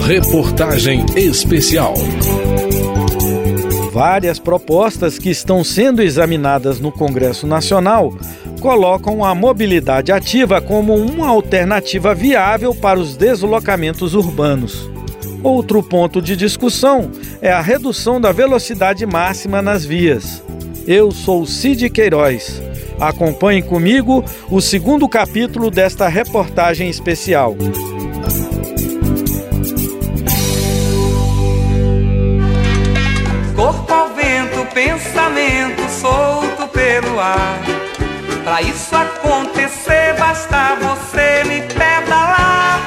Reportagem especial. Várias propostas que estão sendo examinadas no Congresso Nacional colocam a mobilidade ativa como uma alternativa viável para os deslocamentos urbanos. Outro ponto de discussão é a redução da velocidade máxima nas vias. Eu sou Cid Queiroz. Acompanhe comigo o segundo capítulo desta reportagem especial. Pensamento solto pelo ar. Pra isso acontecer, basta você me pedalar.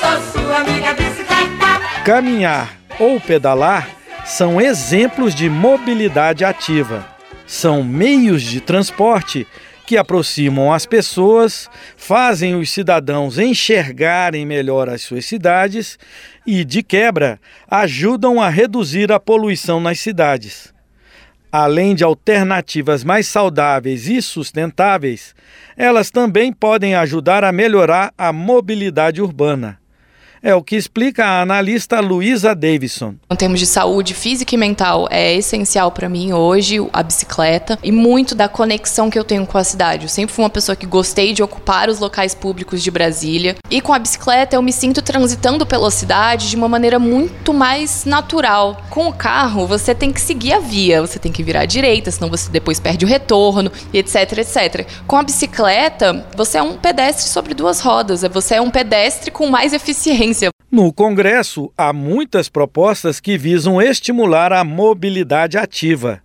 Sou sua amiga bicicleta. Caminhar ou pedalar são exemplos de mobilidade ativa. São meios de transporte que aproximam as pessoas, fazem os cidadãos enxergarem melhor as suas cidades e, de quebra, ajudam a reduzir a poluição nas cidades. Além de alternativas mais saudáveis e sustentáveis, elas também podem ajudar a melhorar a mobilidade urbana. É o que explica a analista Luísa Davidson. Em termos de saúde física e mental, é essencial para mim hoje a bicicleta e muito da conexão que eu tenho com a cidade. Eu sempre fui uma pessoa que gostei de ocupar os locais públicos de Brasília. E com a bicicleta eu me sinto transitando pela cidade de uma maneira muito mais natural. Com o carro, você tem que seguir a via, você tem que virar à direita, senão você depois perde o retorno, etc, etc. Com a bicicleta, você é um pedestre sobre duas rodas, você é um pedestre com mais eficiência no Congresso, há muitas propostas que visam estimular a mobilidade ativa.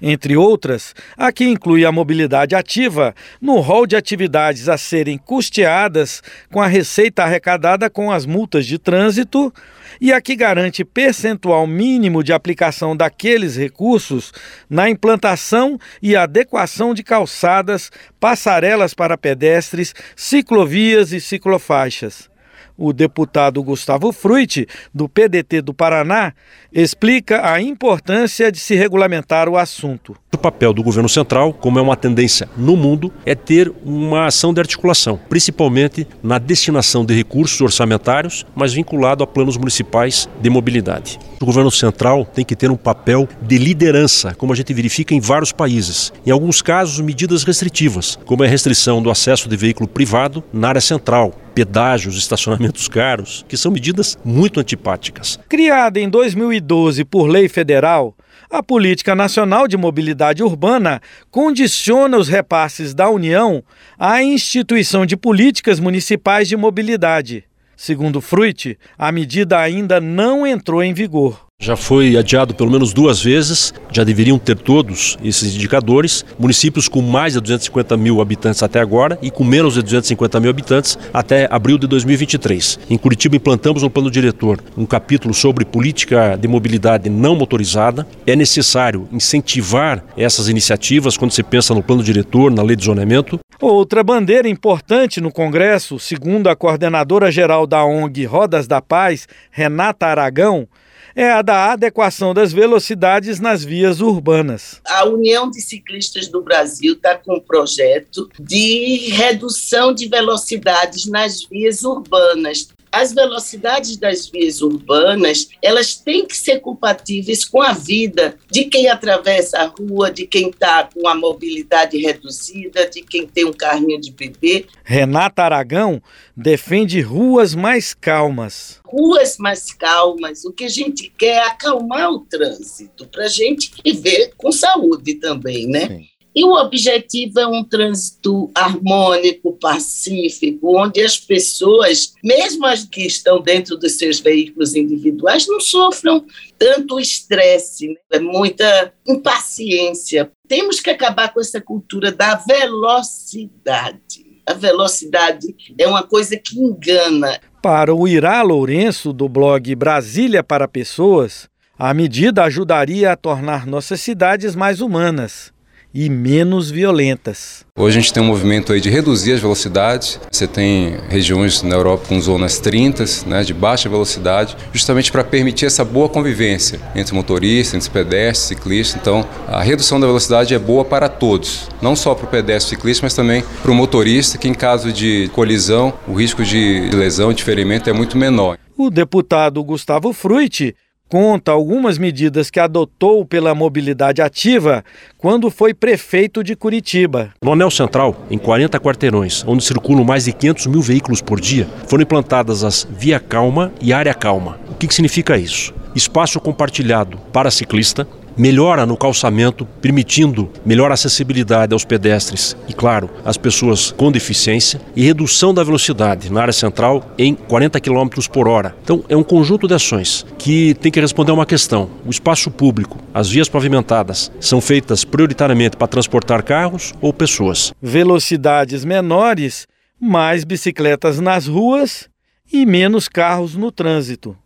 Entre outras, a que inclui a mobilidade ativa no rol de atividades a serem custeadas com a receita arrecadada com as multas de trânsito e a que garante percentual mínimo de aplicação daqueles recursos na implantação e adequação de calçadas, passarelas para pedestres, ciclovias e ciclofaixas. O deputado Gustavo Fruit, do PDT do Paraná, explica a importância de se regulamentar o assunto. O papel do governo central, como é uma tendência no mundo, é ter uma ação de articulação, principalmente na destinação de recursos orçamentários, mas vinculado a planos municipais de mobilidade. O governo central tem que ter um papel de liderança, como a gente verifica em vários países. Em alguns casos, medidas restritivas, como a restrição do acesso de veículo privado na área central, pedágios, estacionamentos caros, que são medidas muito antipáticas. Criada em 2012 por lei federal, a Política Nacional de Mobilidade Urbana condiciona os repasses da União à instituição de políticas municipais de mobilidade. Segundo Fruit, a medida ainda não entrou em vigor. Já foi adiado pelo menos duas vezes, já deveriam ter todos esses indicadores. Municípios com mais de 250 mil habitantes até agora e com menos de 250 mil habitantes até abril de 2023. Em Curitiba, implantamos no plano diretor um capítulo sobre política de mobilidade não motorizada. É necessário incentivar essas iniciativas quando se pensa no plano diretor, na lei de zoneamento. Outra bandeira importante no Congresso, segundo a coordenadora geral da ONG Rodas da Paz, Renata Aragão, é a da adequação das velocidades nas vias urbanas. A União de Ciclistas do Brasil está com um projeto de redução de velocidades nas vias urbanas as velocidades das vias urbanas elas têm que ser compatíveis com a vida de quem atravessa a rua, de quem está com a mobilidade reduzida, de quem tem um carrinho de bebê. Renata Aragão defende ruas mais calmas. Ruas mais calmas. O que a gente quer é acalmar o trânsito para a gente viver com saúde também, né? Sim. E o objetivo é um trânsito harmônico, pacífico, onde as pessoas, mesmo as que estão dentro dos seus veículos individuais, não sofram tanto estresse, né? é muita impaciência. Temos que acabar com essa cultura da velocidade. A velocidade é uma coisa que engana. Para o Irá Lourenço, do blog Brasília para Pessoas, a medida ajudaria a tornar nossas cidades mais humanas e menos violentas. Hoje a gente tem um movimento aí de reduzir as velocidades. Você tem regiões na Europa com zonas 30, né, de baixa velocidade, justamente para permitir essa boa convivência entre motoristas, entre pedestres, ciclistas. Então, a redução da velocidade é boa para todos, não só para o pedestre e ciclista, mas também para o motorista, que em caso de colisão, o risco de lesão, de ferimento é muito menor. O deputado Gustavo Fruit conta algumas medidas que adotou pela mobilidade ativa quando foi prefeito de Curitiba. No Anel Central, em 40 quarteirões, onde circulam mais de 500 mil veículos por dia, foram implantadas as Via Calma e Área Calma. O que, que significa isso? Espaço compartilhado para ciclista, melhora no calçamento, permitindo melhor acessibilidade aos pedestres e, claro, às pessoas com deficiência, e redução da velocidade na área central em 40 km por hora. Então, é um conjunto de ações que tem que responder a uma questão: o espaço público, as vias pavimentadas, são feitas prioritariamente para transportar carros ou pessoas. Velocidades menores, mais bicicletas nas ruas e menos carros no trânsito.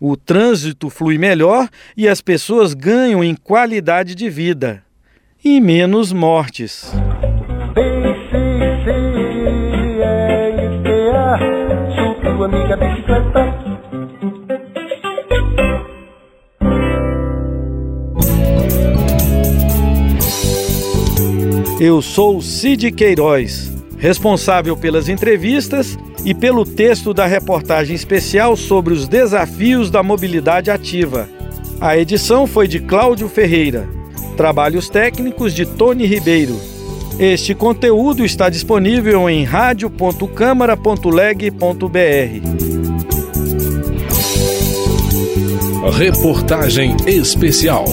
O trânsito flui melhor e as pessoas ganham em qualidade de vida e menos mortes. Eu sou Cid Queiroz, responsável pelas entrevistas e pelo texto da reportagem especial sobre os desafios da mobilidade ativa. A edição foi de Cláudio Ferreira. Trabalhos técnicos de Tony Ribeiro. Este conteúdo está disponível em radio.câmara.leg.br. Reportagem especial.